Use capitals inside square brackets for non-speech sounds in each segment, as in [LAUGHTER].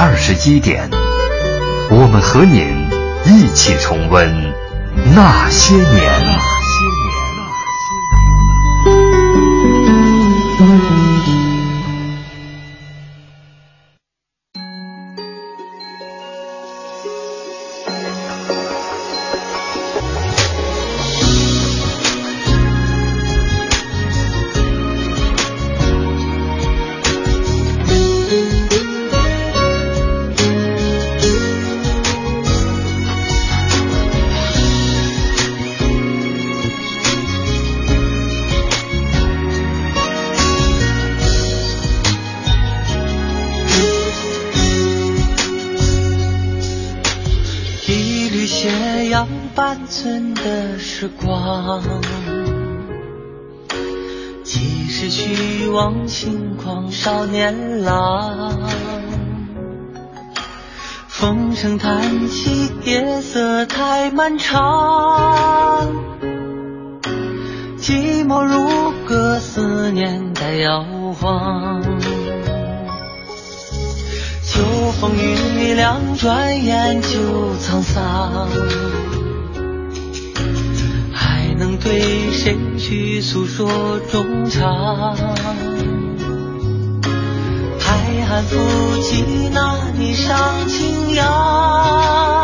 二十一点，我们和您一起重温那些年。漫长，寂寞如歌，思念在摇晃。秋风雨凉，转眼就沧桑。还能对谁去诉说衷肠？海岸浮起那霓裳轻扬，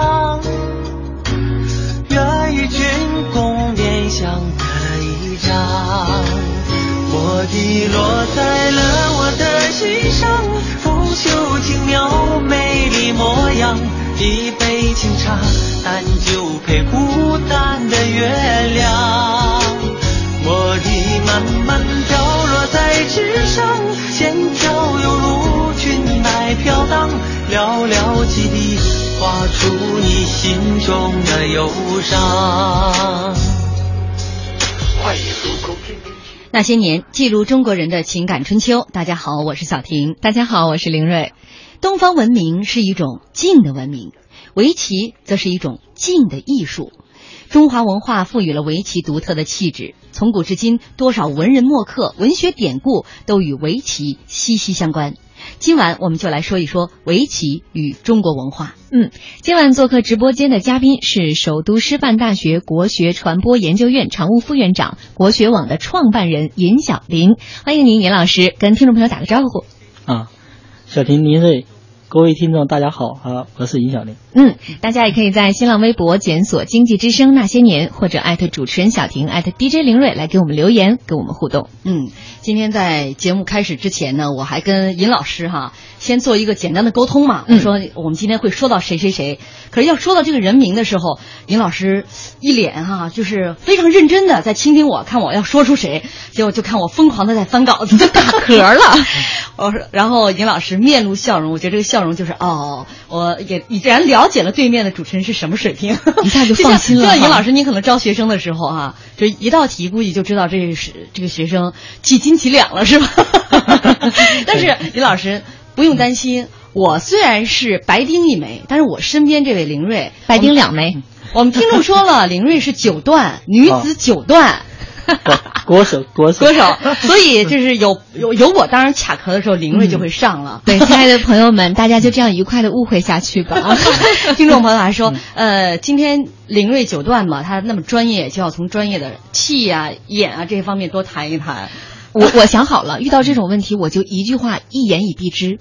我的落在了我的心上，拂袖轻描美丽模样。一杯清茶，淡酒配孤单的月亮。茉莉慢慢飘落在纸上，线条犹如裙摆飘荡，寥寥几笔画出你心中的忧伤。欢迎入口天天那些年，记录中国人的情感春秋。大家好，我是小婷。大家好，我是林瑞。东方文明是一种静的文明，围棋则是一种静的艺术。中华文化赋予了围棋独特的气质，从古至今，多少文人墨客、文学典故都与围棋息息相关。今晚我们就来说一说围棋与中国文化。嗯，今晚做客直播间的嘉宾是首都师范大学国学传播研究院常务副院长、国学网的创办人尹晓林。欢迎您，尹老师，跟听众朋友打个招呼。啊，小婷、林瑞，各位听众，大家好啊，我是尹小林。嗯，大家也可以在新浪微博检索“经济之声那些年”或者艾特主持人小婷艾特 DJ 林瑞来给我们留言，跟我们互动。嗯，今天在节目开始之前呢，我还跟尹老师哈先做一个简单的沟通嘛。嗯我说我们今天会说到谁谁谁，可是要说到这个人名的时候，尹老师一脸哈就是非常认真的在倾听我，看我要说出谁，结果就看我疯狂的在翻稿子，就打嗝了。[LAUGHS] 我说，然后尹老师面露笑容，我觉得这个笑容就是哦，我也已然了解了对面的主持人是什么水平，一下就 [LAUGHS] 放心了尹老师，你可能招学生的时候哈、就一道题估计就知道这是这个学生几斤几两了，是吧？[LAUGHS] 但是尹老师不用担心，我虽然是白丁一枚，但是我身边这位林睿白丁两枚，我们听众说了，[LAUGHS] 林睿是九段女子九段。[LAUGHS] 国手，国手，国手，所以就是有有有我当然卡壳的时候，林瑞就会上了。[LAUGHS] 对，亲爱的朋友们，大家就这样愉快的误会下去吧。[LAUGHS] 听众朋友还说，呃，今天林瑞九段嘛，他那么专业，就要从专业的气啊、眼啊这些方面多谈一谈。我我想好了，遇到这种问题，我就一句话一言以蔽之，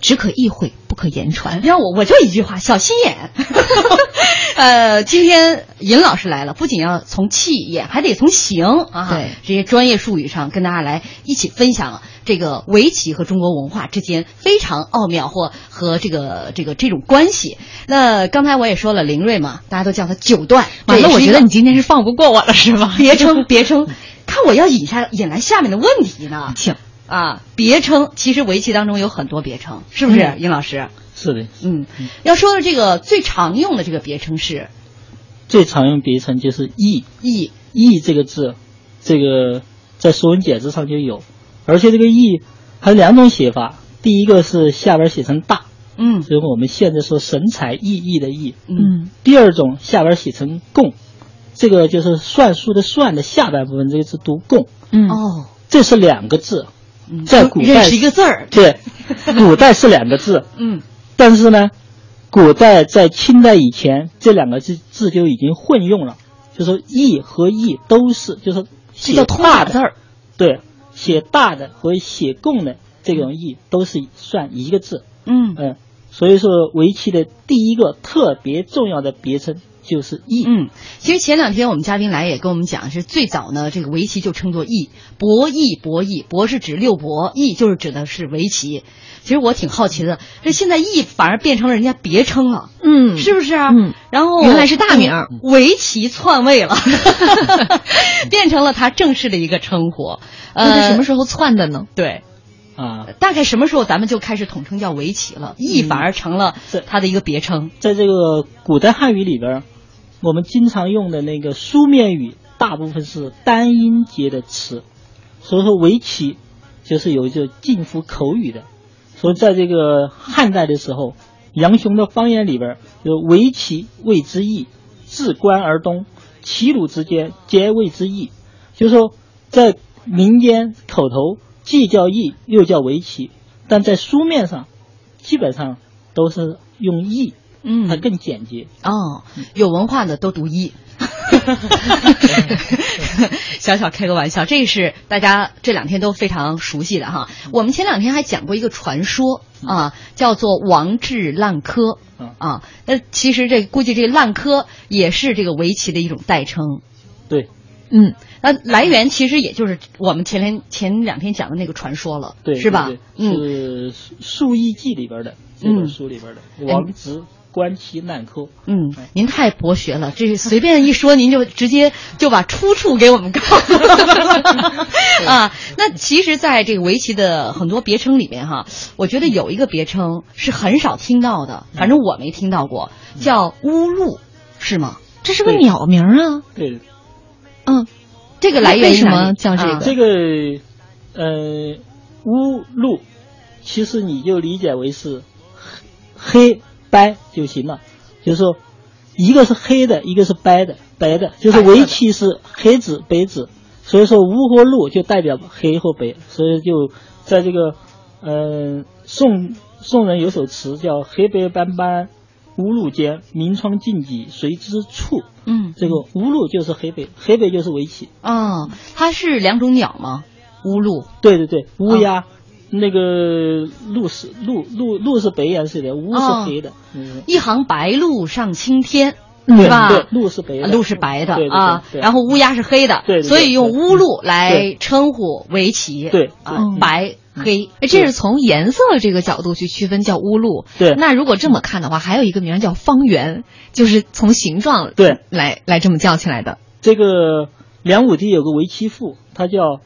只可意会，不可言传。你看我我就一句话，小心眼。[LAUGHS] 呃，今天尹老师来了，不仅要从气眼，还得从形啊，对这些专业术语上跟大家来一起分享这个围棋和中国文化之间非常奥妙或和这个这个这种关系。那刚才我也说了，林睿嘛，大家都叫他九段。完了，我觉得你你今天是放不过我了，是吗？别称 [LAUGHS] 别称，看我要引下引来下面的问题呢。请啊，别称其实围棋当中有很多别称，是不是，嗯。殷老师？是的，嗯，要说的这个最常用的这个别称是？最常用别称就是“义义，”，“义”这个字，这个在《说文解字》上就有，而且这个“义”还有两种写法，第一个是下边写成“大”，嗯。所以我们现在说神采奕奕的“奕”，嗯。第二种下边写成“共”，这个就是算术的“算”的下半部分，这个字读“共嗯。哦，”，这是两个字，嗯。在古代认识一个字儿，对，古代是两个字，[LAUGHS] 嗯。但是呢，古代在清代以前，这两个字字就已经混用了，就说“义”和“义”都是，就是写大的字儿，对，写大的和写共的这种“义”都是算一个字，嗯。嗯，所以说围棋的第一个特别重要的别称就是“义”，嗯，其实前两天我们嘉宾来也跟我们讲，是最早呢，这个围棋就称作弈，博弈博弈，博是指六博，弈就是指的是围棋。其实我挺好奇的，这现在弈反而变成了人家别称了，嗯是不是啊？嗯，然后原来是大名围棋篡位了，[LAUGHS] 变成了他正式的一个称呼。那是什么？时候篡的呢？对，啊，大概什么时候咱们就开始统称叫围棋了？弈反而成了是它的一个别称。在这个古代汉语里边儿，我们经常用的那个书面语，大部分是单音节的词，所以说围棋就是有就近乎口语的。所以在这个汉代的时候，杨雄的方言里边就“围棋谓之易，自关而东，齐鲁之间皆谓之易”，就是说在民间口头既叫易又叫围棋，但在书面上基本上都是用易。嗯，它更简洁。哦，有文化的都读一。[LAUGHS] 小小开个玩笑，这是大家这两天都非常熟悉的哈。我们前两天还讲过一个传说啊，叫做王治烂柯嗯啊。那其实这估计这烂柯也是这个围棋的一种代称。对嗯，那来源其实也就是我们前天前两天讲的那个传说了，对，是吧对？嗯，是《数艺记》里边的这嗯本书里边的王直观棋烂柯。嗯，您太博学了，这随便一说，您就直接就把出处给我们告诉了 [LAUGHS] 啊。那其实，在这个围棋的很多别称里面哈，我觉得有一个别称是很少听到的，反正我没听到过，叫乌鹿，是吗？这是个鸟名啊。对，嗯，这个来源于什么叫这个这个呃乌鹿，其实你就理解为是黑白就行了，就是说一个是黑的，一个是白的，白的就是围棋是黑子白子，所以说乌和鹿就代表黑或白，所以就在这个呃宋宋人有首词叫黑白斑斑乌鹿间，明窗净几谁知处。嗯这个乌鹿就是黑白，黑白就是围棋。哦，它是两种鸟吗？乌鹿对对对，乌鸦，那个鹿是鹿鹿鹿是白颜色的，乌哦是黑的。嗯，一行白鹭上青天。对是吧对，鹿是白的，鹿是白的啊，然后乌鸦是黑的，所以用乌鹿来称呼围棋。对啊嗯，白黑。哎，这是从颜色这个角度去区分叫乌鹿。对那如果这么看的话，还有一个名儿叫方圆，就是从形状对来来这么叫起来的。这个梁武帝有个围棋赋，它叫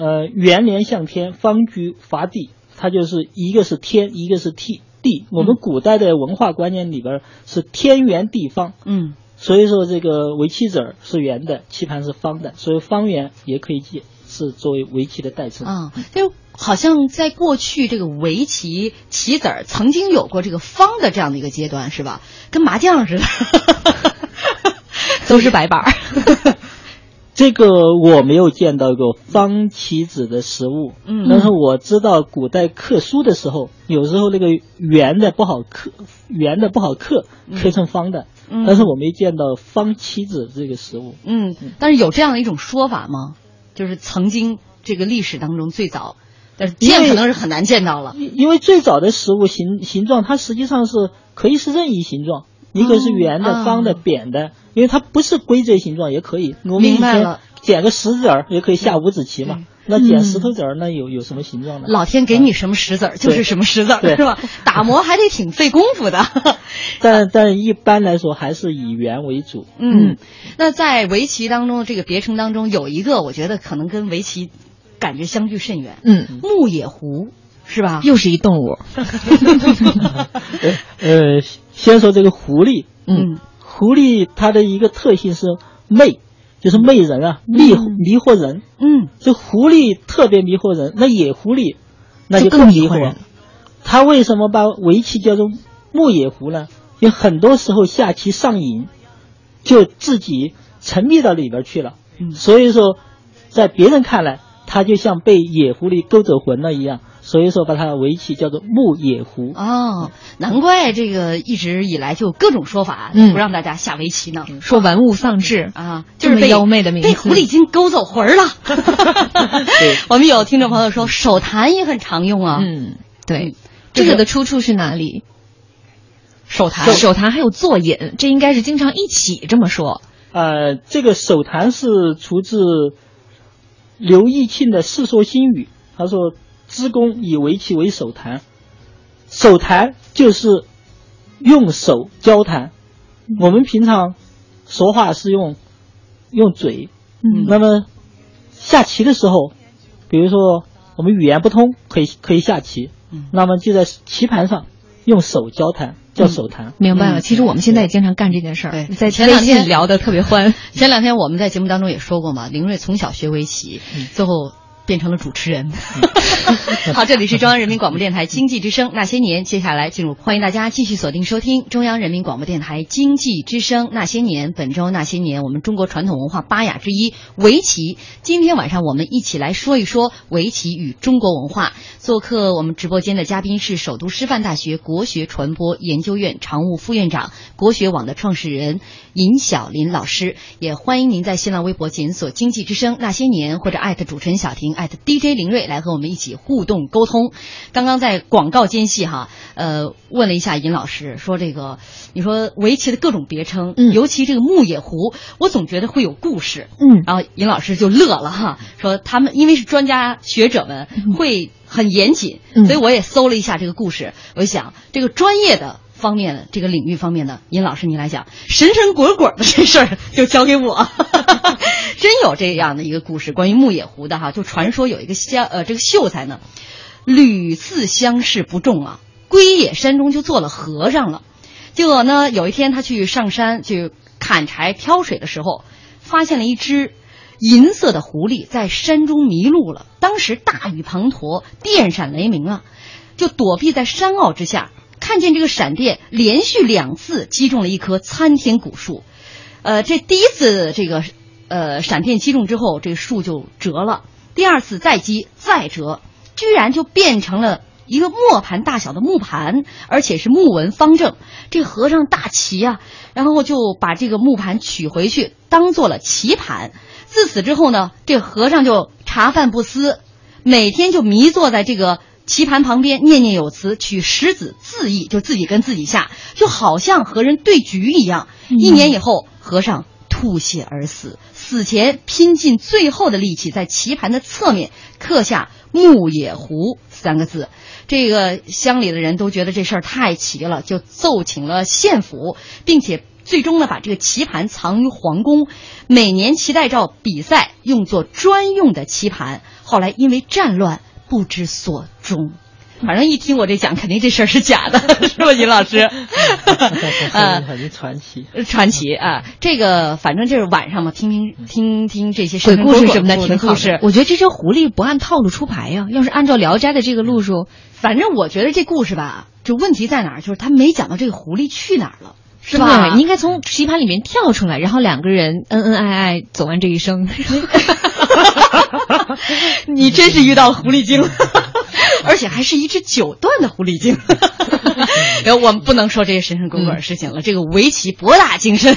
呃圆连向天，方居伐地。它就是一个是天，一个是地。地，我们古代的文化观念里边是天圆地方，嗯所以说这个围棋子儿是圆的，棋盘是方的，所以方圆也可以解是作为围棋的代称。啊，就好像在过去这个围棋棋子儿曾经有过这个方的这样的一个阶段，是吧？跟麻将似的，[LAUGHS] 都是白板儿。[LAUGHS] [LAUGHS] 这个我没有见到过方棋子的实物，嗯但是我知道古代刻书的时候，有时候那个圆的不好刻，圆的不好刻，刻成方的，嗯但是我没见到方棋子这个实物。嗯，但是有这样的一种说法吗？就是曾经这个历史当中最早，但是见可能是很难见到了。因因为最早的食物形形状，它实际上是可以是任意形状，一个是圆的、啊方的、扁的，因为它不是规则形状也可以。我们以前明白了捡个石子儿也可以下五子棋嘛对，那捡石头子儿那有有什么形状呢？老天给你什么石子儿就是什么石子儿，是吧？[LAUGHS] 打磨还得挺费功夫的。[LAUGHS] 但但一般来说还是以圆为主。嗯，那在围棋当中，这个别称当中有一个，我觉得可能跟围棋感觉相距甚远。嗯，牧野狐是吧？又是一动物。[LAUGHS] 呃，先说这个狐狸，嗯狐狸它的一个特性是媚，就是媚人啊，迷迷惑人。嗯这狐狸特别迷惑人，那野狐狸那就更迷惑人。他为什么把围棋叫做牧野狐呢？因为很多时候下棋上瘾，就自己沉迷到里边去了。嗯所以说，在别人看来，他就像被野狐狸勾走魂了一样。所以说，把它围棋叫做牧野狐。哦，难怪这个一直以来就有各种说法，嗯不让大家下围棋呢。说玩物丧志啊，就是被这么妖媚的名字被狐狸精勾走魂儿了。[LAUGHS] [LAUGHS] 对我们有听众朋友说，手谈也很常用啊。嗯，对嗯，这个这个的出处是哪里？手谈手谈还有作引，这应该是经常一起这么说。呃，这个手谈是出自刘义庆的《世说新语》，他说：“知公以围棋为手谈，手谈就是用手交谈。我们平常说话是用用嘴，嗯。那么下棋的时候，比如说我们语言不通，可以可以下棋，嗯。那么就在棋盘上用手交谈，叫手谈。明白了，嗯。其实我们现在也经常干这件事儿，对。在前两天聊的特别欢。前两天我们在节目当中也说过嘛，林睿从小学围棋，最后变成了主持人。[LAUGHS] 好，这里是中央人民广播电台经济之声那些年，接下来进入，欢迎大家继续锁定收听中央人民广播电台经济之声那些年。本周那些年，我们中国传统文化八雅之一围棋。今天晚上我们一起来说一说围棋与中国文化。做客我们直播间的嘉宾是首都师范大学国学传播研究院常务副院长、国学网的创始人尹晓林老师。也欢迎您在新浪微博检索“经济之声那些年”或者艾特主持人小婷艾特 DJ 林睿来和我们一起互动沟通。刚刚在广告间隙哈，呃，问了一下尹老师，说这个你说围棋的各种别称，嗯尤其这个牧野湖，我总觉得会有故事。嗯然后尹老师就乐了哈，说他们因为是专家学者们会很严谨，嗯所以我也搜了一下这个故事。我就想这个专业的方面的这个领域方面的，尹老师你来讲，神神鬼鬼的这事儿就交给我。[LAUGHS] 真有这样的一个故事，关于牧野狐的哈，就传说有一个相呃这个秀才呢，屡次相试不中啊，归野山中就做了和尚了。结果呢，有一天他去上山去砍柴挑水的时候，发现了一只银色的狐狸在山中迷路了。当时大雨滂沱，电闪雷鸣啊，就躲避在山坳之下，看见这个闪电连续两次击中了一棵参天古树。呃，这第一次这个呃闪电击中之后，这个树就折了；第二次再击再折，居然就变成了一个磨盘大小的木盘，而且是木纹方正。这和尚大奇啊，然后就把这个木盘取回去，当做了棋盘。自此之后呢，这和尚就茶饭不思，每天就迷坐在这个棋盘旁边，念念有词，取十子自缢，就自己跟自己下，就好像和人对局一样。一年以后，和尚吐血而死，死前拼尽最后的力气，在棋盘的侧面刻下“牧野狐”三个字。这个乡里的人都觉得这事儿太奇了，就奏请了县府，并且最终呢把这个棋盘藏于皇宫，每年棋带照比赛用作专用的棋盘。后来因为战乱不知所终。反正一听我这讲，肯定这事儿是假的，[LAUGHS] 是吧，尹老师？啊 [LAUGHS] 很传奇。传奇啊，这个反正就是晚上嘛，听听听听这些鬼故事什么的听挺好故事的。。我觉得这只狐狸不按套路出牌呀、要是按照《聊斋》的这个路数，反正我觉得这故事吧，就问题在哪儿？就是他没讲到这个狐狸去哪儿了，是吧？应该从棋盘里面跳出来，然后两个人恩恩爱爱走完这一生。[LAUGHS] [LAUGHS] 你真是遇到了狐狸精，[LAUGHS] 而且还是一只九段的狐狸精。[LAUGHS] 然后我们不能说这些神神鬼鬼的事情了，这个围棋博大精深。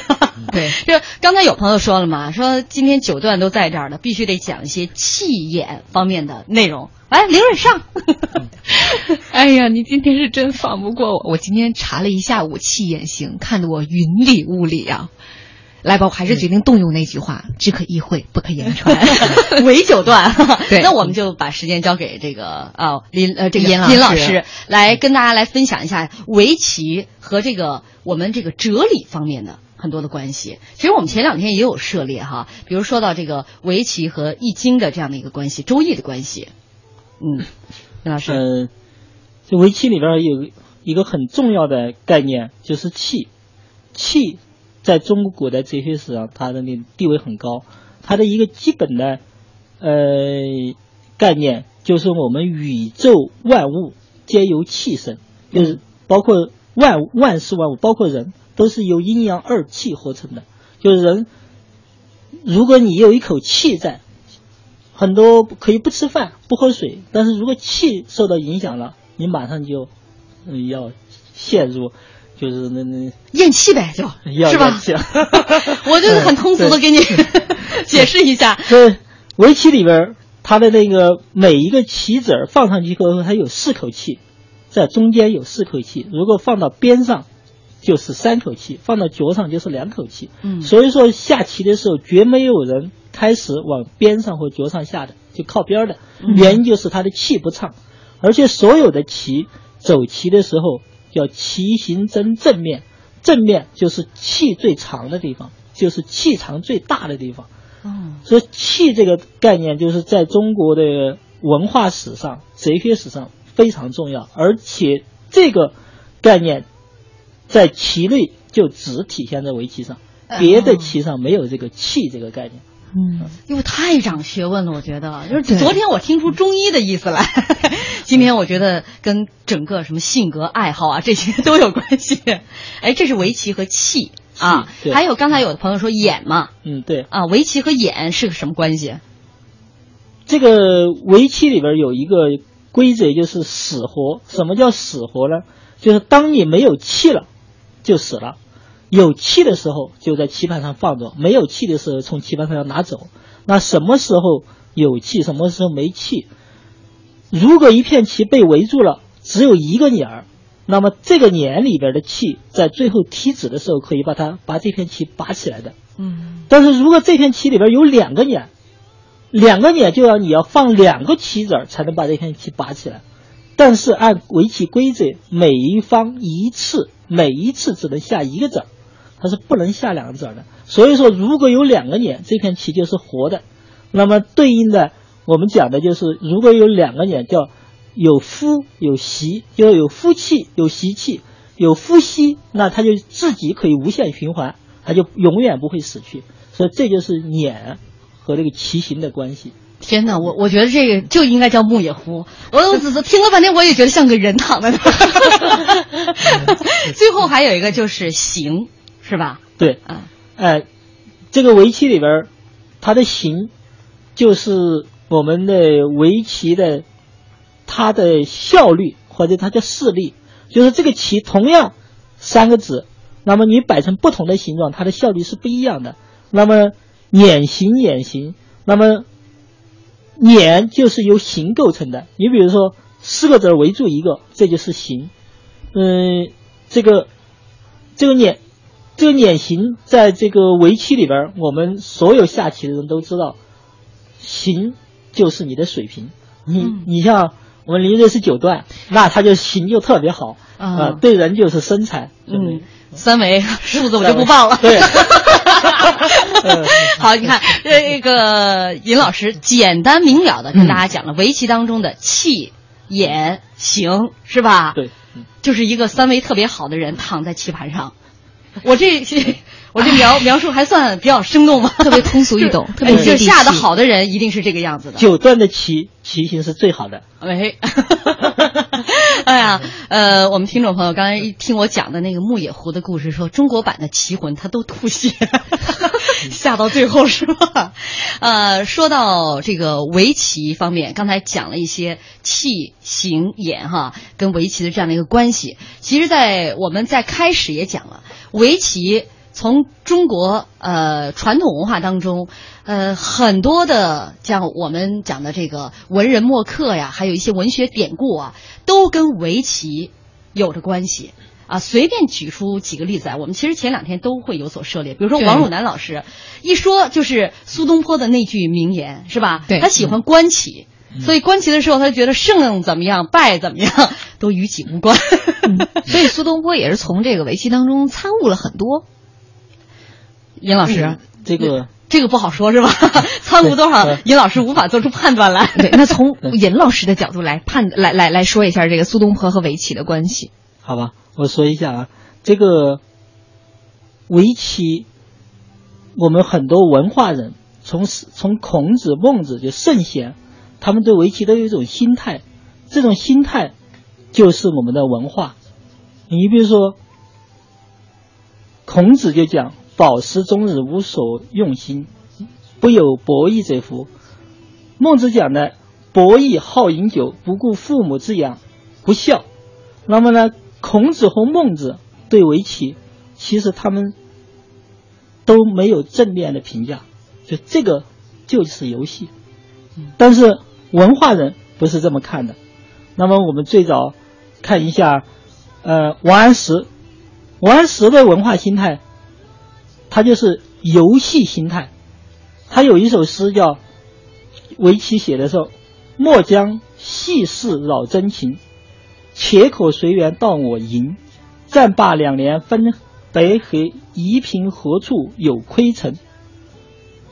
对，就刚才有朋友说了嘛，说今天九段都在这儿了，必须得讲一些气眼方面的内容。来，林瑞上。哎呀，你今天是真放不过我。我今天查了一下午气眼型，看得我云里雾里啊。来吧，我还是决定动用那句话：只可意会，不可言传。[LAUGHS] 围九段，对那我们就把时间交给这个啊林呃这个林老师尹老师来跟大家来分享一下围棋和这个我们这个哲理方面的很多的关系。其实我们前两天也有涉猎哈，比如说到这个围棋和易经的这样的一个关系，周易的关系。嗯，林老师，呃，这围棋里边有一个很重要的概念，就是气。气在中国古代哲学史上，它的那地位很高。它的一个基本的呃概念，就是我们宇宙万物皆由气生，就是包括万万事万物，包括人，都是由阴阳二气合成的。就是人，如果你有一口气在，很多可以不吃饭不喝水，但是如果气受到影响了，你马上就要陷入。就是那那咽气呗，就要是吧？[LAUGHS] 我就是很通俗的给你 [LAUGHS] 解释一下。对，[LAUGHS] 围棋里边它的那个每一个棋子儿放上去过后，它有四口气，在中间有四口气。如果放到边上，就是三口气；放到脚上就是两口气。嗯，所以说下棋的时候绝没有人开始往边上或脚上下的，就靠边的。原因就是他的气不畅，而且所有的棋走棋的时候。叫棋形真正面，正面就是气最长的地方，就是气场最大的地方。嗯，所以气这个概念就是在中国的文化史上、哲学史上非常重要，而且这个概念在棋类就只体现在围棋上，别的棋上没有这个气这个概念。嗯，因为太长学问了，我觉得就是昨天我听出中医的意思来，今天我觉得跟整个什么性格爱好啊这些 [LAUGHS] 都有关系。哎，这是围棋和气啊，还有刚才有的朋友说眼嘛，嗯对啊，围棋和眼是个什么关系？这个围棋里边有一个规则，就是死活。什么叫死活呢？就是当你没有气了，就死了。有气的时候就在棋盘上放着，没有气的时候从棋盘上要拿走。那什么时候有气，什么时候没气？如果一片棋被围住了，只有一个捻儿，那么这个捻里边的气在最后踢子的时候可以把它把这片棋拔起来的。嗯。但是如果这片棋里边有两个捻，两个捻就要你要放两个棋子儿才能把这片棋拔起来。但是按围棋规则，每一方一次，每一次只能下一个子儿。它是不能下两个子儿的，所以说如果有两个捻，这片棋就是活的。那么对应的，我们讲的就是如果有两个捻，叫有夫有媳，就有夫气有媳气，有夫息，那他就自己可以无限循环，他就永远不会死去。所以这就是捻和这个棋形的关系。天哪，我我觉得这个就应该叫木野湖。我我只是听了半天，我也觉得像个人躺在那。[LAUGHS] 最后还有一个就是形。是吧？对，嗯，哎，这个围棋里边，它的形就是我们的围棋的它的效率或者它叫势力，就是这个棋同样三个子，那么你摆成不同的形状，它的效率是不一样的。那么碾形碾形，那么碾就是由形构成的。你比如说四个子围住一个，这就是形。嗯，这个这个碾。这个碾形在这个围棋里边，我们所有下棋的人都知道，形就是你的水平。你你像我们林瑞是九段，那他就形就特别好啊，对人就是身材。嗯，三维数字我就不报了。对，[LAUGHS] 好，你看这个尹老师简单明了的跟大家讲了围棋当中的气、眼、形，是吧？对，就是一个三维特别好的人躺在棋盘上。我这 [LAUGHS] 我这描描述还算比较生动吧？特别通俗易懂，[LAUGHS] 特别就下的好的人一定是这个样子的。九段的棋棋形是最好的。喂，[LAUGHS] 哎呀，呃，我们听众朋友刚才一听我讲的那个牧野湖的故事，说中国版的棋魂他都吐血，[LAUGHS] 下到最后是吧？呃，说到这个围棋方面，刚才讲了一些气形眼哈跟围棋的这样的一个关系。其实，在我们在开始也讲了。围棋从中国呃传统文化当中，呃很多的像我们讲的这个文人墨客呀，还有一些文学典故啊，都跟围棋有着关系啊。随便举出几个例子来，我们其实前两天都会有所涉猎。比如说王汝南老师一说就是苏东坡的那句名言是吧？对，他喜欢观棋。所以观棋的时候，他觉得胜怎么样，败怎么样，都与己无关。[LAUGHS] 所以苏东坡也是从这个围棋当中参悟了很多。尹老师，这个这个不好说，是吧？[LAUGHS] 参悟多少，尹老师无法做出判断来。对，那从 [LAUGHS] 尹老师的角度来判，来来来说一下这个苏东坡和围棋的关系。好吧，我说一下啊，这个围棋，我们很多文化人，从从孔子、孟子就圣贤，他们对围棋都有一种心态，这种心态就是我们的文化。你比如说，孔子就讲：“饱食终日，无所用心，不有博弈者乎？”孟子讲的：“博弈好饮酒，不顾父母之养，不孝。”那么呢？孔子和孟子对围棋，其实他们都没有正面的评价，就这个就是游戏。但是文化人不是这么看的。那么我们最早看一下，呃，王安石，王安石的文化心态，他就是游戏心态。他有一首诗叫《围棋》，写的时候，莫将细事扰真情。且可随缘到我营，战罢两年分北黑，夷平何处有亏陈？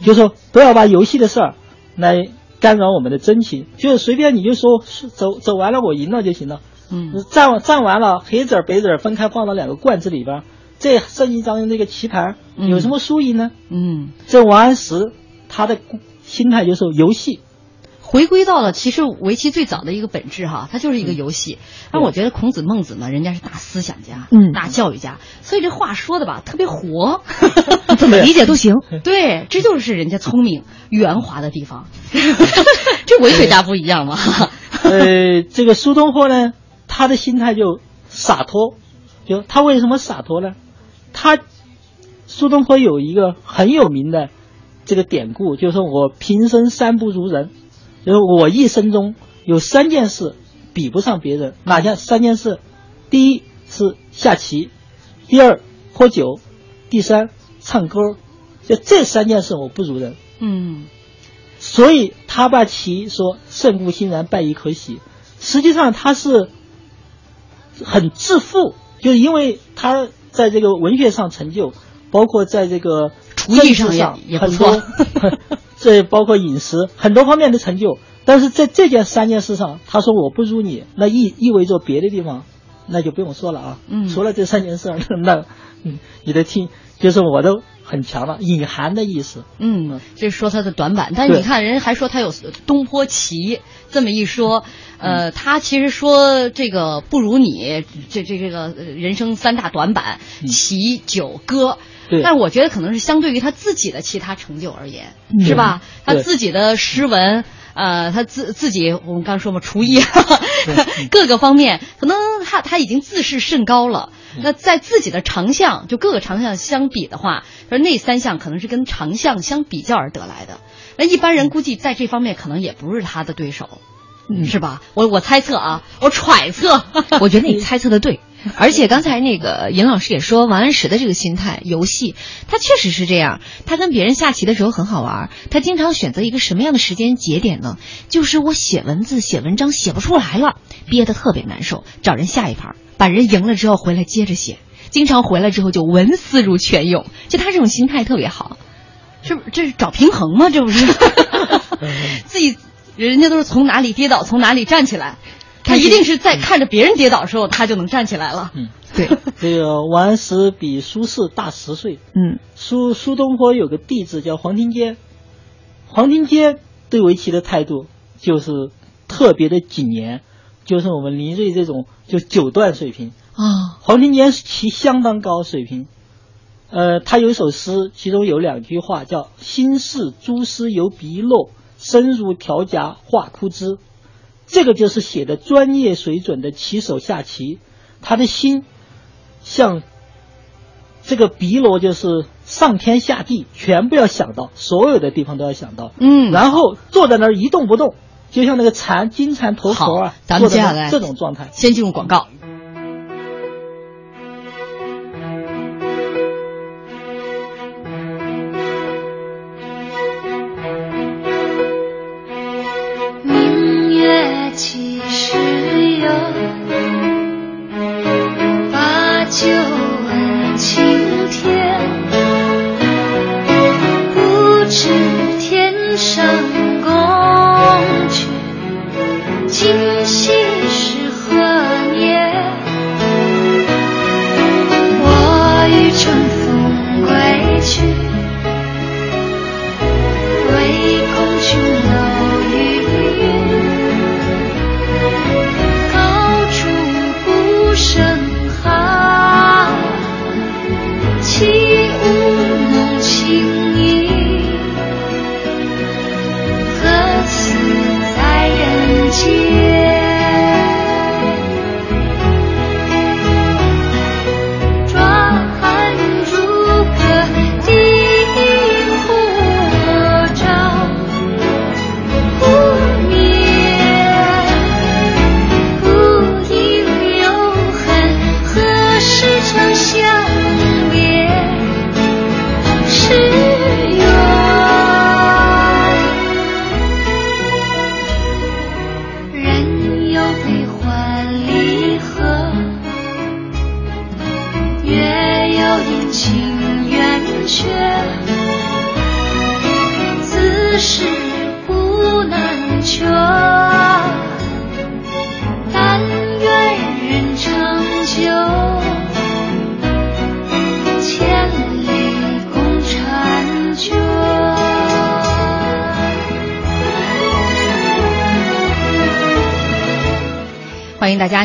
就说不要把游戏的事儿来干扰我们的真情，就是随便你就说走走完了我赢了就行了。嗯，战战完了黑子儿白子儿分开放到两个罐子里边，这剩一张那个棋盘，有什么输赢呢？嗯，这王安石他的心态就是游戏。回归到了其实围棋最早的一个本质哈，它就是一个游戏。但我觉得孔子、孟子呢，人家是大思想家，嗯，大教育家，所以这话说的吧，特别活，[LAUGHS] 怎么理解都行。[LAUGHS] 对，这就是人家聪明圆滑的地方。[LAUGHS] 这文学家不一样嘛。呃，这个苏东坡呢，他的心态就洒脱，就他为什么洒脱呢？他苏东坡有一个很有名的这个典故，就是说我平生三不如人。就是我一生中有三件事比不上别人，哪件三件事？第一是下棋，第二喝酒，第三唱歌。就这三件事我不如人。嗯，所以他把棋说胜固欣然，败亦可喜。实际上他是很自负，就是因为他在这个文学上成就，包括在这个厨艺上也也不错。这 [LAUGHS] 包括饮食很多方面的成就，但是在这件三件事上，他说我不如你，那意意味着别的地方，那就不用说了啊。嗯，除了这三件事，[LAUGHS] 那嗯，你的听就是我都很强了，隐含的意思。嗯，这说他的短板，但是你看人还说他有东坡棋这么一说，呃，他其实说这个不如你，这这这个人生三大短板，棋酒歌。但我觉得可能是相对于他自己的其他成就而言，是吧？他自己的诗文，呃，他自自己，我们刚说嘛，厨艺，[LAUGHS] 各个方面，可能他他已经自视甚高了。那在自己的长项，就各个长项相比的话，说那三项可能是跟长项相比较而得来的。那一般人估计在这方面可能也不是他的对手，嗯是吧？我我猜测啊，我揣测，[LAUGHS] 我觉得你猜测的对。[LAUGHS] 而且刚才那个尹老师也说，王安石的这个心态，游戏，他确实是这样。他跟别人下棋的时候很好玩，他经常选择一个什么样的时间节点呢？就是我写文字、写文章写不出来了，憋得特别难受，找人下一盘，把人赢了之后回来接着写，经常回来之后就文思如泉涌。就他这种心态特别好，是不？这是找平衡吗？这不是？[LAUGHS] [LAUGHS] 自己人家都是从哪里跌倒从哪里站起来。他一定是在看着别人跌倒的时候，他就能站起来了。嗯，[LAUGHS] 对，这个王安石比苏轼大十岁。嗯，苏苏东坡有个弟子叫黄庭坚，黄庭坚对围棋的态度就是特别的谨严，就是我们林睿这种就九段水平啊。黄庭坚棋相当高水平，呃，他有一首诗，其中有两句话叫“心似蛛丝游鼻漏，身如条甲化枯枝”。这个就是写的专业水准的棋手下棋，他的心像这个鼻罗，就是上天下地全部要想到，所有的地方都要想到。嗯，然后坐在那儿一动不动，就像那个蝉金蝉投壳啊，咱们接下来这种状态。先进入广告。把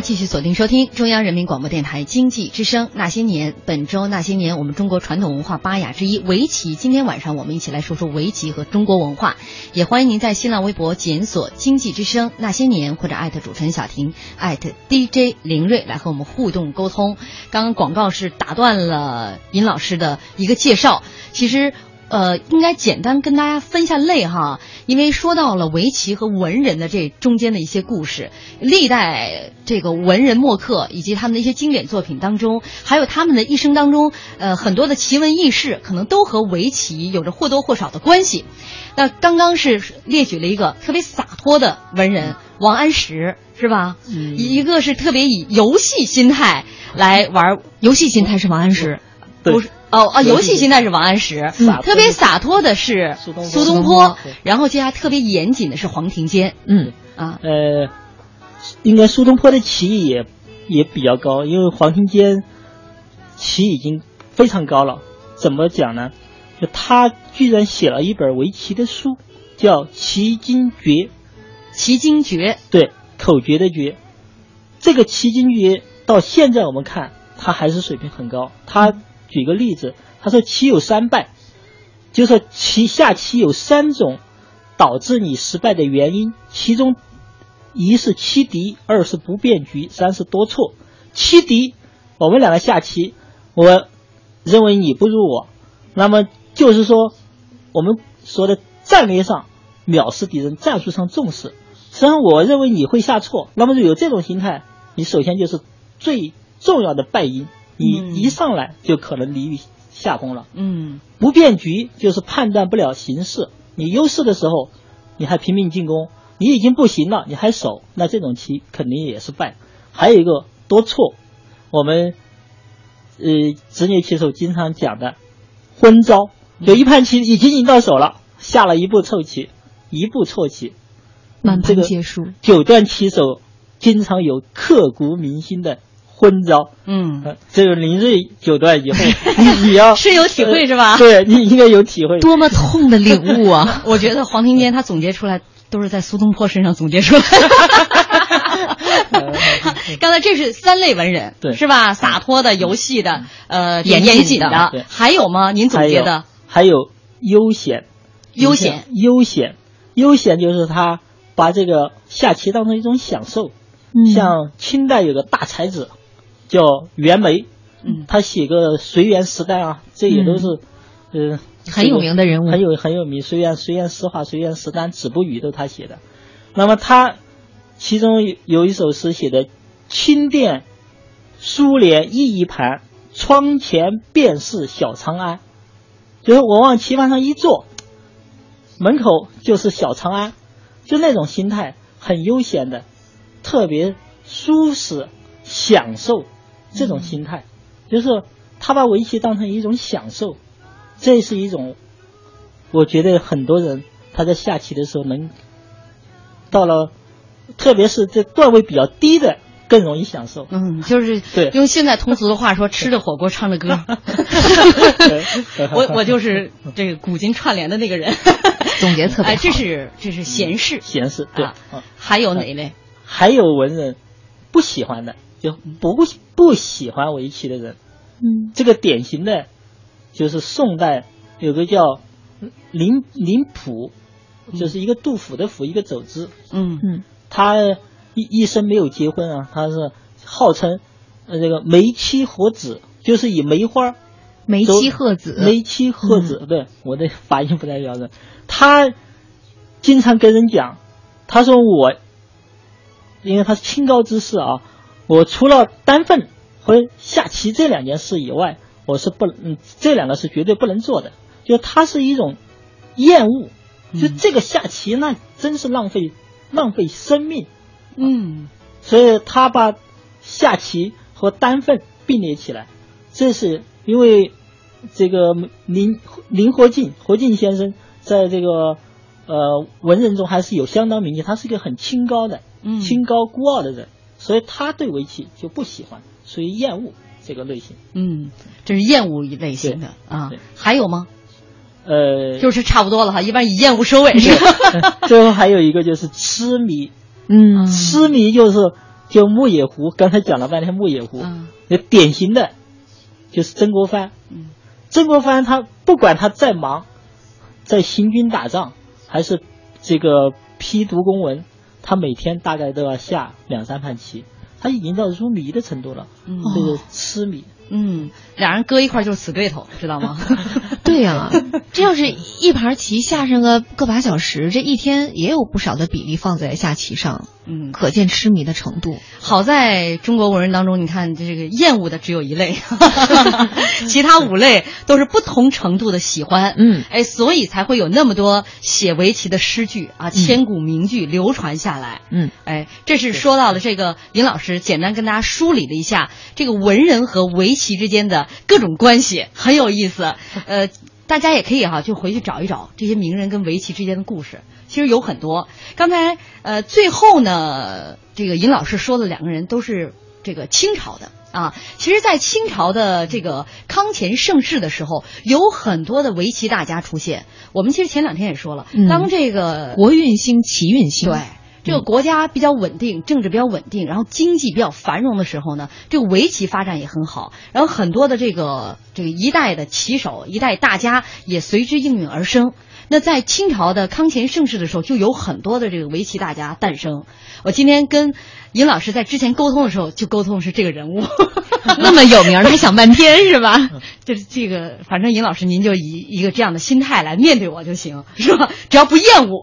继续锁定收听中央人民广播电台经济之声《那些年》。本周《那些年》，我们中国传统文化八雅之一围棋。今天晚上我们一起来说说围棋和中国文化。也欢迎您在新浪微博检索“经济之声那些年”或者艾特主持人小婷，艾特 DJ 林睿来和我们互动沟通。刚刚广告是打断了尹老师的一个介绍，其实。呃，应该简单跟大家分一下类哈，因为说到了围棋和文人的这中间的一些故事，历代这个文人墨客以及他们的一些经典作品当中，还有他们的一生当中，呃，很多的奇闻异事，可能都和围棋有着或多或少的关系。那刚刚是列举了一个特别洒脱的文人王安石，是吧？嗯一个是特别以游戏心态来玩，游戏心态是王安石，不是哦啊，游戏心态是王安石，特别洒脱的是苏东坡苏东坡，然后接下来特别严谨的是黄庭坚嗯，啊，呃，应该苏东坡的棋艺也也比较高，因为黄庭坚棋已经非常高了。怎么讲呢？就他居然写了一本围棋的书，叫《棋经诀》，棋经诀，对，口诀的诀。这个《棋经诀》到现在我们看，他还是水平很高。他举个例子，他说棋有三败，就是说棋下棋有三种导致你失败的原因，其中一是欺敌，二是不变局，三是多错。欺敌，我们两个下棋，我认为你不如我，那么就是说我们说的战略上藐视敌人，战术上重视。实际上，我认为你会下错，那么有这种心态，你首先就是最重要的败因，你嗯一上来就可能离于下风了。嗯不变局就是判断不了形势，你优势的时候你还拼命进攻，你已经不行了，你还守，那这种棋肯定也是败。还有一个多错，我们呃职业棋手经常讲的昏招，有一盘棋已经赢到手了，下了一步臭棋，一步错棋，满这个盘皆输。九段棋手经常有刻骨铭心的昏招。嗯，呃这个林睿九段以后，你 [LAUGHS] 你要 [LAUGHS] 深有体会是吧呃对你应该有体会。多么痛的领悟啊！[LAUGHS] 我觉得黄庭坚他总结出来都是在苏东坡身上总结出来的。刚才这是三类文人，对是吧？洒脱的、游戏的，呃，严严谨的还有吗？您总结的？还有悠闲，悠闲，悠闲，悠闲就是他把这个下棋当成一种享受。嗯像清代有个大才子叫袁枚，嗯他写个随园食单啊，这也都是，呃，很有名的人物很有很有名。随园随园诗话、随园诗单、子不语都他写的。那么他其中有有一首诗写的“清殿疏帘一一盘，窗前便是小长安”，就是我往棋盘上一坐，门口就是小长安，就那种心态，很悠闲的，特别舒适、享受这种心态，就是他把围棋当成一种享受，这是一种，我觉得很多人他在下棋的时候能到了，特别是这段位比较低的更容易享受。嗯，就是对用现在通俗的话说，吃着火锅唱着歌。[LAUGHS] 我我就是这个古今串联的那个人。[LAUGHS] 总结特别好哎，这是这是闲事。闲事对还有哪一类？还有文人不喜欢的，就不不喜欢围棋的人。嗯，这个典型的，就是宋代有个叫林林甫，就是一个杜甫的甫，一个走之。嗯嗯，他一一生没有结婚啊，他是号称呃这个梅妻和子，就是以梅花梅妻鹤子，梅妻鹤子，对我的 [LAUGHS] 发音不太标准。他经常跟人讲，他说我，因为他是清高之士啊，我除了单份和下棋这两件事以外，我是不嗯这两个是绝对不能做的。就它是一种厌恶，就这个下棋那真是浪费浪费生命，嗯。所以他把下棋和单份并列起来，这是因为这个林林活进活进先生在这个呃文人中还是有相当名气，他是一个很清高的、嗯。清高孤傲的人，所以他对围棋就不喜欢，属于厌恶这个类型。嗯，这是厌恶一类型的啊。还有吗？呃，就是差不多了哈，一般以厌恶收尾是吧？[LAUGHS] 最后还有一个就是痴迷，嗯痴迷就是就牧野狐，刚才讲了半天牧野狐，嗯那典型的就是曾国藩。嗯曾国藩他不管他再忙，在行军打仗，还是这个批读公文，他每天大概都要下两三盘棋，他已经到入迷的程度了，嗯这个痴迷。嗯，俩人搁一块儿就是死对头，知道吗？[LAUGHS] 对呀、[LAUGHS] 这要是一盘棋下上个个把小时，这一天也有不少的比例放在下棋上，嗯，可见痴迷的程度。好在中国文人当中，你看这个厌恶的只有一类，[LAUGHS] 其他五类都是不同程度的喜欢。嗯哎，所以才会有那么多写围棋的诗句啊，千古名句流传下来。嗯，哎，这是说到了这个林老师简单跟大家梳理了一下这个文人和围棋之间的各种关系，很有意思。呃，大家也可以哈、就回去找一找这些名人跟围棋之间的故事，其实有很多。刚才呃最后呢，这个尹老师说的两个人都是这个清朝的。啊，其实，在清朝的这个康乾盛世的时候，有很多的围棋大家出现。我们其实前两天也说了，嗯当这个国运兴，棋运兴。对，这个国家比较稳定，政治比较稳定，然后经济比较繁荣的时候呢，这个围棋发展也很好，然后很多的这个这个一代的棋手，一代大家也随之应运而生。那在清朝的康乾盛世的时候，就有很多的这个围棋大家诞生。我今天跟尹老师在之前沟通的时候，就沟通的是这个人物，[LAUGHS] 那么有名儿，还想半天是吧？[LAUGHS] 就是这个，反正尹老师您就以一个这样的心态来面对我就行，是吧？只要不厌恶。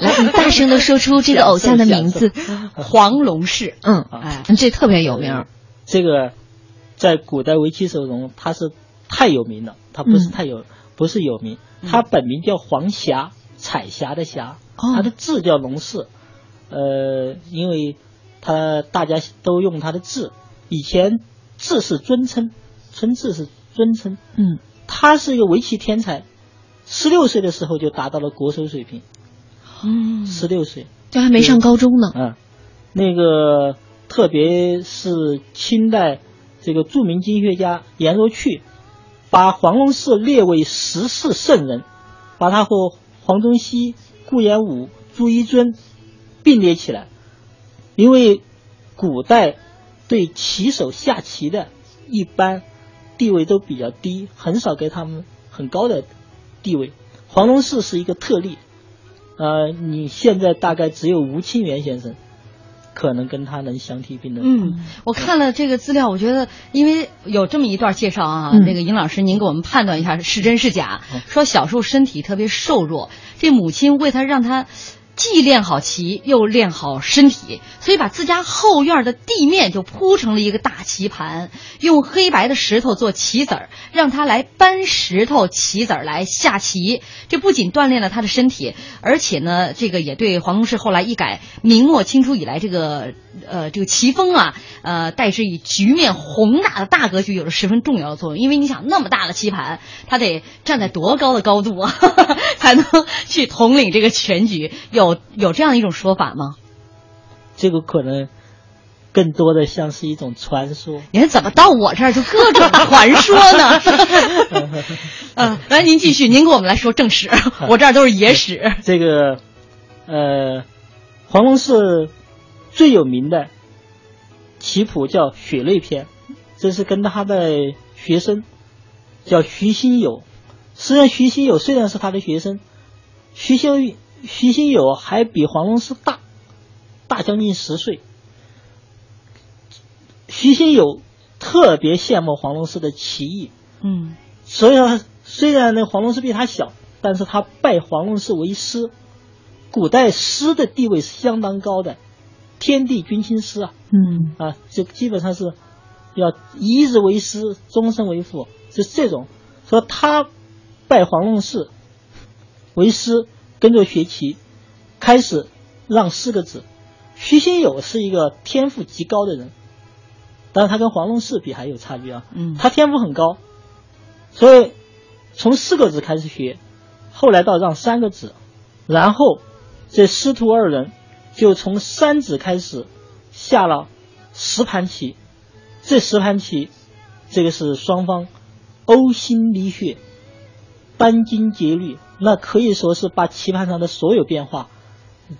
来，你大声的说出这个偶像的名字。[LAUGHS] 黄龙士，嗯，哎，这特别有名。这个在古代围棋手中他是太有名了，他不是嗯太有，不是有名，他本名叫黄霞，彩霞的霞，哦。他的字叫龙氏，呃，因为他大家都用他的字，以前字是尊称，称字是尊称，嗯，他是一个围棋天才，十六岁的时候就达到了国手水平，嗯十六岁，这还没上高中呢。嗯，那个特别是清代这个著名经学家颜若去，把黄龙士列为十世圣人，把他和黄宗羲、顾炎武、朱一尊并列起来，因为古代对棋手下棋的一般地位都比较低，很少给他们很高的地位。黄龙士是一个特例，呃，你现在大概只有吴清源先生可能跟他能相提并论。嗯，我看了这个资料，我觉得因为有这么一段介绍啊，嗯那个尹老师您给我们判断一下是真是假。说小时候身体特别瘦弱，这母亲为他让他。既练好棋又练好身体，所以把自家后院的地面就铺成了一个大棋盘，用黑白的石头做棋子儿，让他来搬石头、棋子儿来下棋。这不仅锻炼了他的身体，而且呢，这个也对黄龙士后来一改明末清初以来这个呃这个棋风啊，呃代之以局面宏大的大格局有着十分重要的作用。因为你想那么大的棋盘，他得站在多高的高度啊，[LAUGHS] 才能去统领这个全局？有有这样一种说法吗？这个可能更多的像是一种传说。你看怎么到我这儿就各种传说呢？嗯，[LAUGHS] 来您继续，您给我们来说正史，我这儿都是野史。[LAUGHS] 这个呃，黄龙士最有名的棋谱叫《血泪篇》，这是跟他的学生叫徐新友。实际上，徐新友虽然是他的学生，徐新徐新友还比黄龙士大，大将近十岁。徐新友特别羡慕黄龙师的棋艺，嗯所以说，虽然呢黄龙师比他小，但是他拜黄龙师为师。古代师的地位是相当高的，天地君亲师啊嗯啊，就基本上是要一日为师，终身为父，是这种。说他拜黄龙士为师，跟着学棋，开始让四个子。徐新友是一个天赋极高的人，但是他跟黄龙士比还有差距啊。嗯他天赋很高，所以从四个子开始学，后来到让三个子，然后这师徒二人就从三子开始下了十盘棋，这十盘棋，这个是双方呕心沥血、殚精竭虑，那可以说是把棋盘上的所有变化，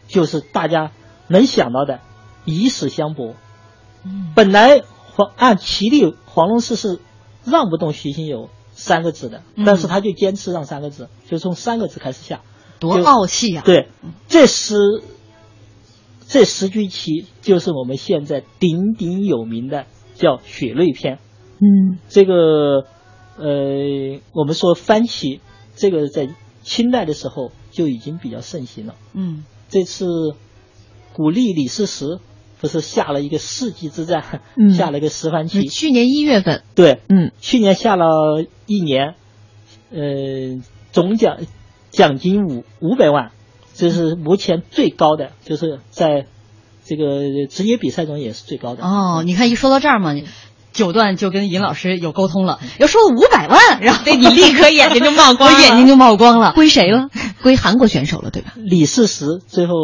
就是大家能想到的，以死相搏。本来黄按棋力，黄龙士是让不动徐新友三个子的，嗯但是他就坚持让三个子，就从三个子开始下。多傲气呀、对，这十这十局棋就是我们现在鼎鼎有名的叫血泪篇。嗯这个呃，我们说番棋，这个在清代的时候就已经比较盛行了。嗯这次鼓励李世石不是下了一个世纪之战，嗯 [LAUGHS] 下了一个十番棋，去年一月份，对，嗯去年下了一年，呃，总奖奖金五五百万，这是目前最高的，就是在这个职业比赛中也是最高的。哦，你看一说到这儿嘛，你九段就跟尹老师有沟通了，要说五百万，然后对你立刻眼睛就冒光 [LAUGHS] 眼睛就冒光了。归谁了？[LAUGHS] 归韩国选手了，对吧？李世石最后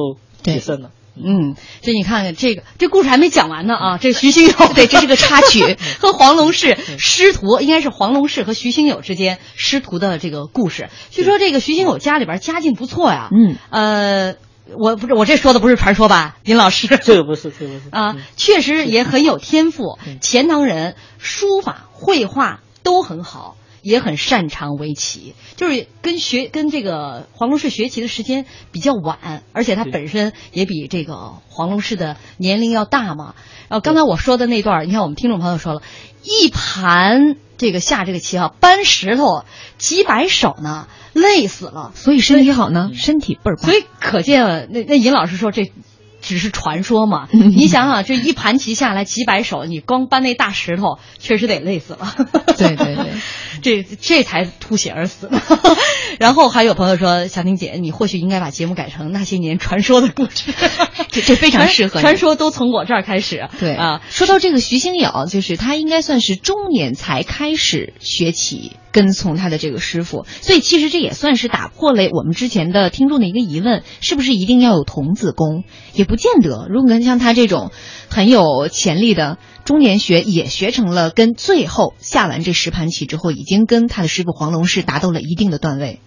对取胜了。嗯，这你看看这个这故事还没讲完呢啊！这徐兴友 [LAUGHS] 对这是个插曲 [LAUGHS] 和黄龙氏师徒，应该是黄龙氏和徐兴友之间师徒的这个故事。据说这个徐兴友家里边家境不错呀，嗯，呃，我不是我这说的不是传说吧，林老师？这个不是，这个不是 [LAUGHS] 啊嗯，确实也很有天赋嗯。钱塘人书法、绘画都很好，也很擅长围棋。就是跟学跟这个黄龙士学棋的时间比较晚，而且他本身也比这个黄龙士的年龄要大嘛。然后刚才我说的那段儿，你看我们听众朋友说了，一盘这个下这个棋啊，搬石头几百手呢，累死了。所以身体好呢，身体倍儿棒。所以可见，那那尹老师说这只是传说嘛。嗯 [LAUGHS] 你想想，这一盘棋下来几百手，你光搬那大石头，确实得累死了。对对对，这这才吐血而死呢。[LAUGHS] 然后还有朋友说，小婷姐，你或许应该把节目改成那些年传说的故事，[LAUGHS] 这这非常适合你传说都从我这儿开始。对啊，说到这个徐星友，就是他应该算是中年才开始学起，跟从他的这个师傅，所以其实这也算是打破了我们之前的听众的一个疑问，是不是一定要有童子功？也不见得。如果像他这种很有潜力的中年学，也学成了，跟最后下完这十盘棋之后，已经跟他的师傅黄龙士达到了一定的段位。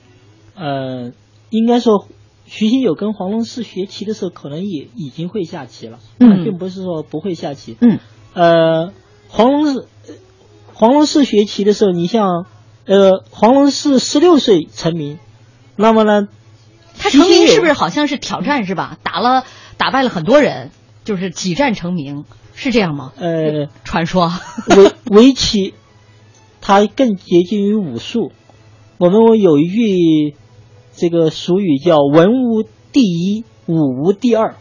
呃，应该说，徐新友跟黄龙士学棋的时候，可能也已经会下棋了，嗯并不是说不会下棋。嗯呃，黄龙士，呃黄龙士学棋的时候，你像，呃，黄龙士十六岁成名，那么呢，他成名是不是好像是挑战是吧？打了打败了很多人，就是几战成名，是这样吗？呃，传说。围围棋，它更接近于武术。我们有一句这个俗语叫“文无第一，武无第二”。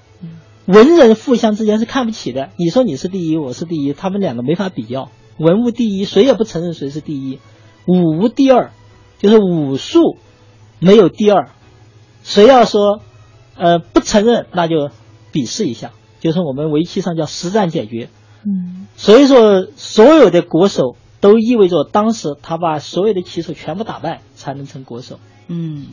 文人互相之间是看不起的。你说你是第一，我是第一，他们两个没法比较。文无第一，谁也不承认谁是第一；武无第二，就是武术没有第二。谁要说呃不承认，那就比试一下，就是我们围棋上叫实战解决。嗯，所以说，所有的国手都意味着当时他把所有的棋手全部打败，才能成国手。嗯，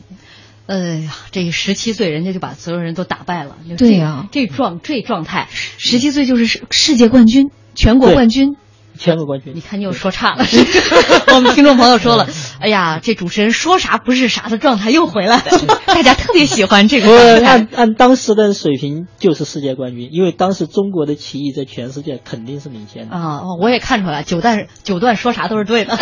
哎呀，这十七岁人家就把所有人都打败了。对呀这状这状态，十七岁就是世世界冠军、全国冠军。全国冠军你。看你又说差了。[LAUGHS] 我们听众朋友说了，哎呀，这主持人说啥不是啥的状态又回来了，[LAUGHS] 大家特别喜欢这个呃，状态按。按当时的水平就是世界冠军，因为当时中国的棋艺在全世界肯定是领先的。啊，我也看出来，九段九段说啥都是对的，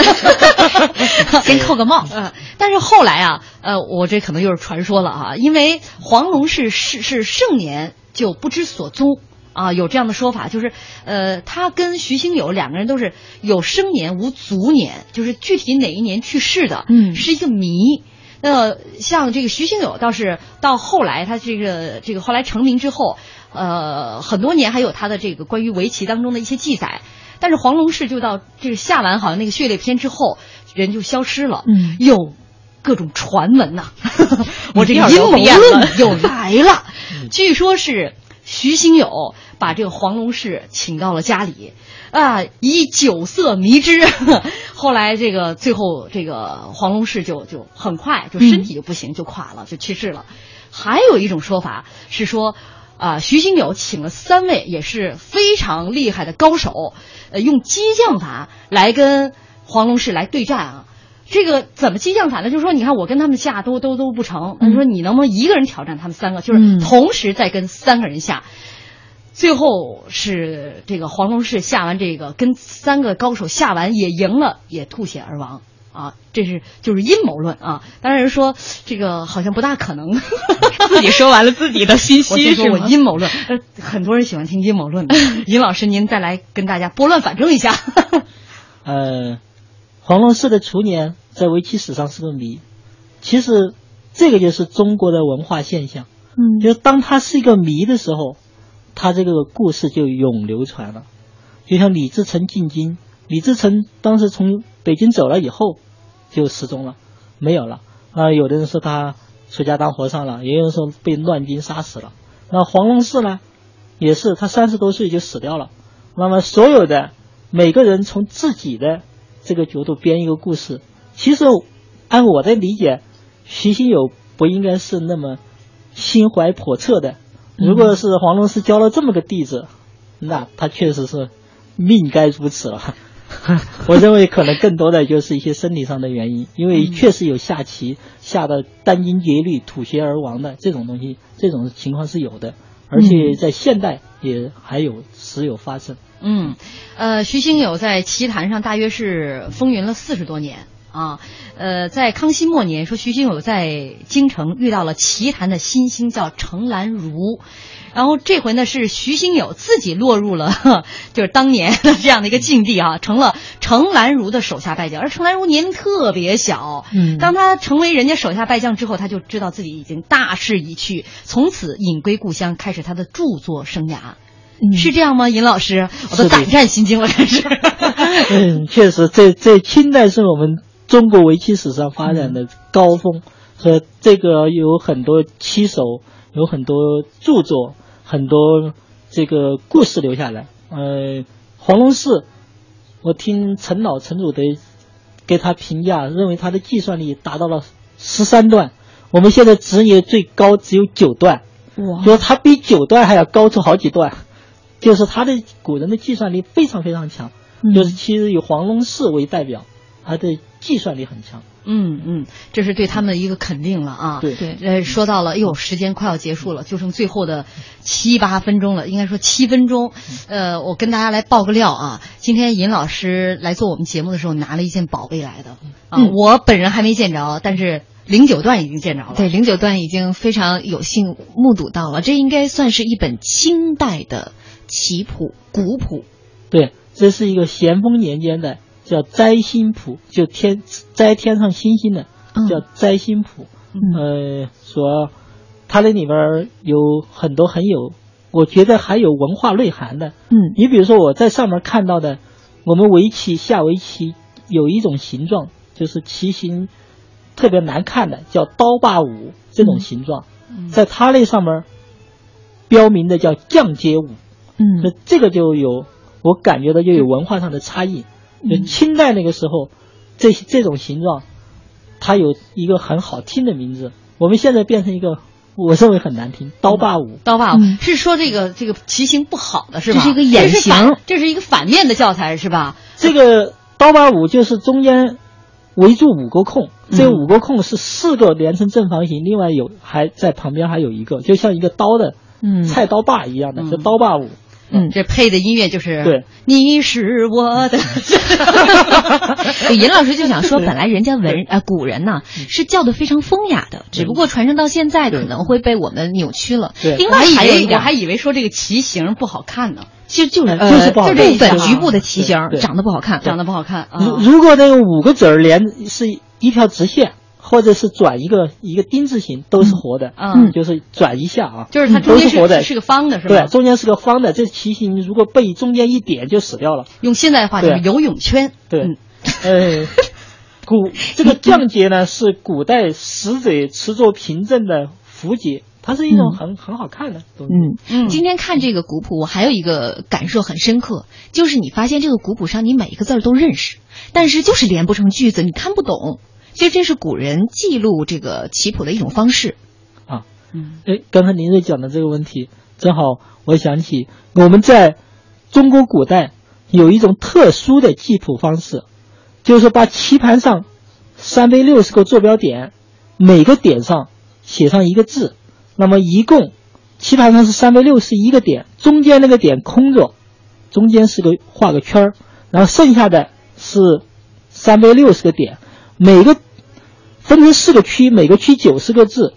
[LAUGHS] 先扣个帽呃，但是后来啊，呃，我这可能又是传说了啊，因为黄龙是是是盛年就不知所踪。啊，有这样的说法，就是，呃，他跟徐兴友两个人都是有生年无卒年，就是具体哪一年去世的，嗯是一个谜。那，像这个徐兴友倒是到后来，他这个这个后来成名之后，呃，很多年还有他的这个关于围棋当中的一些记载。但是黄龙士就到这个下完好像那个血泪篇之后，人就消失了。嗯有各种传闻呐、[LAUGHS] 我这个要阴谋论又来了。[LAUGHS] 据说是徐兴友把这个黄龙氏请到了家里，啊，以酒色迷之。[LAUGHS] 后来这个最后这个黄龙氏就就很快就身体就不行，就垮了，就去世了。还有一种说法是说，啊，徐兴友请了三位也是非常厉害的高手，呃，用激将法来跟黄龙氏来对战啊。这个怎么激将法呢？就是说，你看我跟他们下都都都不成，他说你能不能一个人挑战他们三个？就是同时再跟三个人下。最后是这个黄龙士下完这个，跟三个高手下完也赢了，也吐血而亡啊！这是就是阴谋论啊！当然说这个好像不大可能，[LAUGHS] 自己说完了自己的信息我说是吗？我阴谋论，呃，很多人喜欢听阴谋论的。[LAUGHS] 尹老师，您再来跟大家拨乱反正一下。[LAUGHS] 呃，黄龙寺的雏年在围棋史上是个谜。其实这个就是中国的文化现象，嗯就是当它是一个谜的时候，它这个故事就永流传了。就像李自成进京，李自成当时从北京走了以后就失踪了，没有了。啊、有的人说他出家当和尚了，也有人说被乱军杀死了。那黄龙寺呢，也是他三十多岁就死掉了。那么所有的每个人从自己的这个角度编一个故事，其实按我的理解，徐新友不应该是那么心怀叵测的。如果是黄龙师教了这么个弟子，那他确实是命该如此了。[LAUGHS] 我认为可能更多的就是一些生理上的原因，因为确实有下棋下的殚精竭虑、吐血而亡的这种东西，这种情况是有的，而且在现代也还有时有发生。嗯，呃，徐兴友在棋坛上大约是风云了四十多年啊。呃，在康熙末年，说徐兴友在京城遇到了棋坛的新星，叫程兰如。然后这回呢，是徐兴友自己落入了 [LAUGHS] 就是当年的这样的一个境地啊，成了程兰如的手下败将。而程兰如年龄特别小，嗯当他成为人家手下败将之后，他就知道自己已经大势已去，从此隐归故乡，开始他的著作生涯。是这样吗，尹老师？我都胆战心惊了，开始。[LAUGHS] 嗯，确实，这这清代是我们中国围棋史上发展的高峰，所以这个有很多棋手，有很多著作，很多这个故事留下来。呃，黄龙寺，我听陈老陈祖德给他评价，认为他的计算力达到了十三段，我们现在职业最高只有九段，哇就是他比九段还要高出好几段，就是他的古人的计算力非常非常强。嗯就是其实以黄龙寺为代表，他的计算力很强。嗯嗯，这是对他们的一个肯定了啊。对对呃，说到了，哎呦，时间快要结束了，就剩最后的七八分钟了，应该说七分钟。呃，我跟大家来爆个料啊，今天尹老师来做我们节目的时候拿了一件宝贝来的啊，嗯我本人还没见着，但是零九段已经见着了。对，零九段已经非常有幸目睹到了，这应该算是一本清代的棋谱古谱。对，这是一个咸丰年间的叫摘星谱，就天摘天上星星的嗯叫摘星谱。嗯呃，说它那里边有很多很有，我觉得还有文化内涵的。嗯你比如说我在上面看到的，我们围棋下围棋有一种形状，就是棋形特别难看的，叫刀把舞这种形状，在它那上面标明的叫降阶舞。那嗯这个就有，我感觉到就有文化上的差异。就清代那个时候，这这种形状，它有一个很好听的名字，我们现在变成一个，我认为很难听，刀把舞。刀把舞是说这个这个棋形不好的是吧？这是一个眼这是反型这是一个反面的教材是吧？这个刀把舞就是中间围住五个空，嗯这五个空是四个连成正方形，另外有还在旁边还有一个，就像一个刀的嗯菜刀把一样的，嗯这刀把舞。嗯，这配的音乐就是对，你是我的。[LAUGHS] 对尹老师就想说，本来人家文呃古人呐是叫的非常风雅的，只不过传承到现在可能会被我们扭曲了。对。另我还以为我外还有一点，还以为说这个棋形不好看呢，其实就是呃就是不好就看。部分啊局部的棋形长得不好看，长得不好看啊。如如果那个五个子儿连是一条直线，或者是转一个一个丁字形，都是活的。嗯就是转一下啊，就是它中间是活的，是是个方的是吧？对，中间是个方的，这棋形如果被中间一点就死掉了。用现代话就是游泳圈。对嗯，呃，[LAUGHS] 古这个降节呢是古代使者持作凭证的符节，它是一种嗯很、很好看的东西。嗯嗯今天看这个古谱，我还有一个感受很深刻，就是你发现这个古谱上你每一个字儿都认识，但是就是连不成句子，你看不懂。其实这是古人记录这个棋谱的一种方式。啊，嗯哎，刚才您在讲的这个问题，正好我想起我们在中国古代有一种特殊的记谱方式，就是说把棋盘上三百六十个坐标点，每个点上写上一个字，那么一共棋盘上是三百六十一个点，中间那个点空着，中间是个画个圈儿，然后剩下的是三百六十个点，每个分成四个区，每个区九十个字，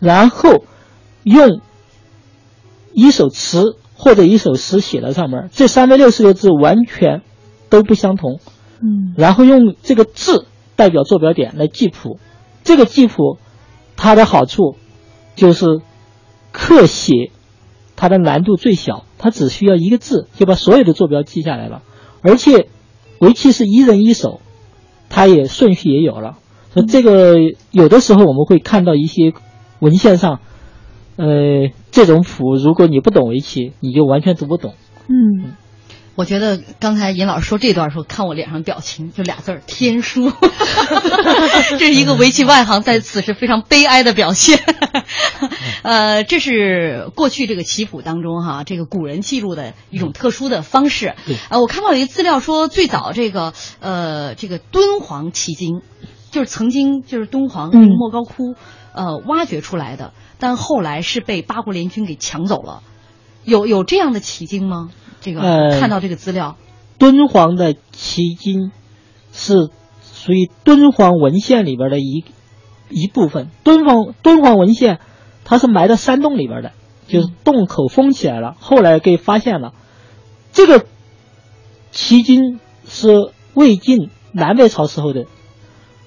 然后用一首词或者一首诗写在上面，这三百六十个字完全都不相同。嗯然后用这个字代表坐标点来记谱。这个记谱它的好处就是刻写它的难度最小，它只需要一个字就把所有的坐标记下来了。而且围棋是一人一手，它也顺序也有了。所以这个有的时候我们会看到一些文献上，呃，这种谱如果你不懂围棋，你就完全读不懂。嗯，我觉得刚才尹老师说这段的时候，看我脸上表情就俩字儿天书，[LAUGHS] 这是一个围棋外行在此时非常悲哀的表现。呃，这是过去这个棋谱当中哈，这个古人记录的一种特殊的方式。呃，我看到有一个资料说，最早这个呃这个敦煌奇经，就是曾经就是敦煌嗯莫高窟、呃挖掘出来的，但后来是被八国联军给抢走了。有有这样的奇经吗？这个、呃看到这个资料，敦煌的奇经是属于敦煌文献里边的一一部分。敦煌敦煌文献它是埋在山洞里边的，就是洞口封起来了，后来给发现了。这个奇经是魏晋南北朝时候的，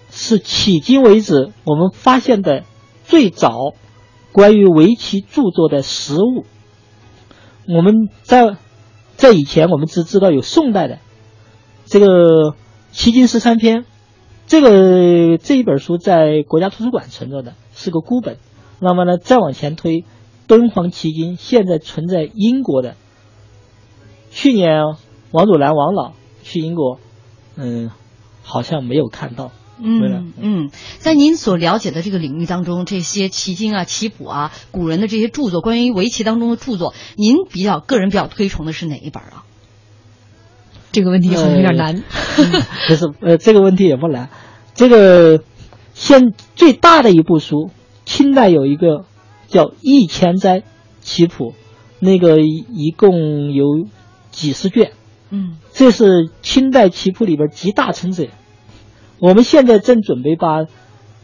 是迄今为止我们发现的最早关于围棋著作的实物。我们在在以前我们只知道有宋代的这个《棋经十三篇》，这个这一本书在国家图书馆存着的，是个孤本。那么呢，再往前推，敦煌奇经现在存在英国的。去年王祖蓝王老去英国，嗯，好像没有看到。嗯嗯，在您所了解的这个领域当中，这些棋经啊、棋谱啊、古人的这些著作，关于围棋当中的著作，您比较个人比较推崇的是哪一本啊？这个问题好像有点难。[LAUGHS] 不是，呃，这个问题也不难。这个现最大的一部书，清代有一个叫《易前斋棋谱》，那个一一共有几十卷，嗯这是清代棋谱里边集大成者。我们现在正准备把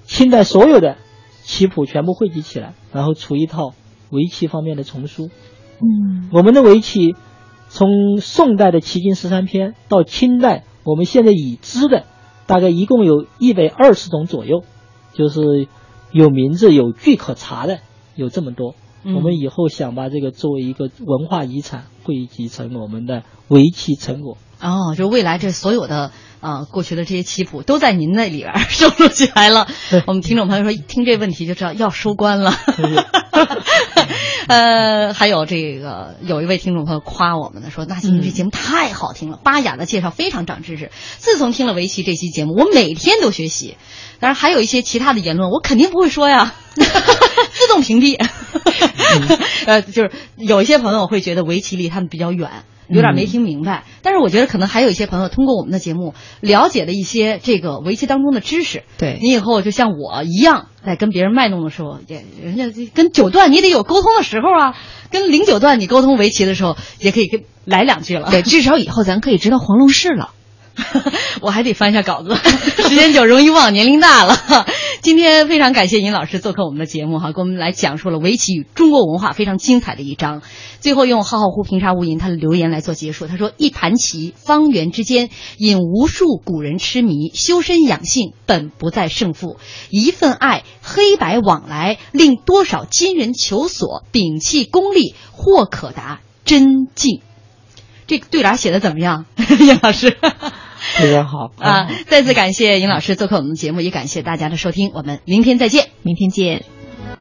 清代所有的棋谱全部汇集起来，然后出一套围棋方面的丛书。嗯我们的围棋从宋代的《棋经十三篇》到清代，我们现在已知的大概一共有一百二十种左右，就是有名字、有据可查的，有这么多。嗯我们以后想把这个作为一个文化遗产汇集成我们的围棋成果。哦，就未来这所有的呃过去的这些棋谱都在您那里边儿 [LAUGHS] 收录起来了。[LAUGHS] 我们听众朋友说，听这问题就知道要收官了。[LAUGHS] 呃，还有这个有一位听众朋友夸我们呢，说那今天这节目太好听了，巴雅的介绍非常长知识。自从听了围棋这期节目，我每天都学习。当然还有一些其他的言论，我肯定不会说呀，自动屏蔽。呃，就是有一些朋友会觉得围棋离他们比较远。有点没听明白，但是我觉得可能还有一些朋友通过我们的节目了解了一些这个围棋当中的知识。对你以后就像我一样，在跟别人卖弄的时候，也人家跟九段你得有沟通的时候啊，跟零九段你沟通围棋的时候，也可以跟来两句了。对，至少以后咱可以知道黄龙氏了。[LAUGHS] 我还得翻一下稿子，时间久容易忘，年龄大了。今天非常感谢尹老师做客我们的节目哈，给我们来讲述了围棋与中国文化非常精彩的一章。最后用浩浩乎平沙无垠他的留言来做结束，他说：“一盘棋，方圆之间，引无数古人痴迷，修身养性本不在胜负，一份爱，黑白往来，令多少今人求索，摒弃功利，或可达真境。”这个对联写的怎么样，尹老师？[LAUGHS] 非常好 [LAUGHS] 啊！再次感谢尹老师做客我们的节目，也感谢大家的收听，我们明天再见。明天见。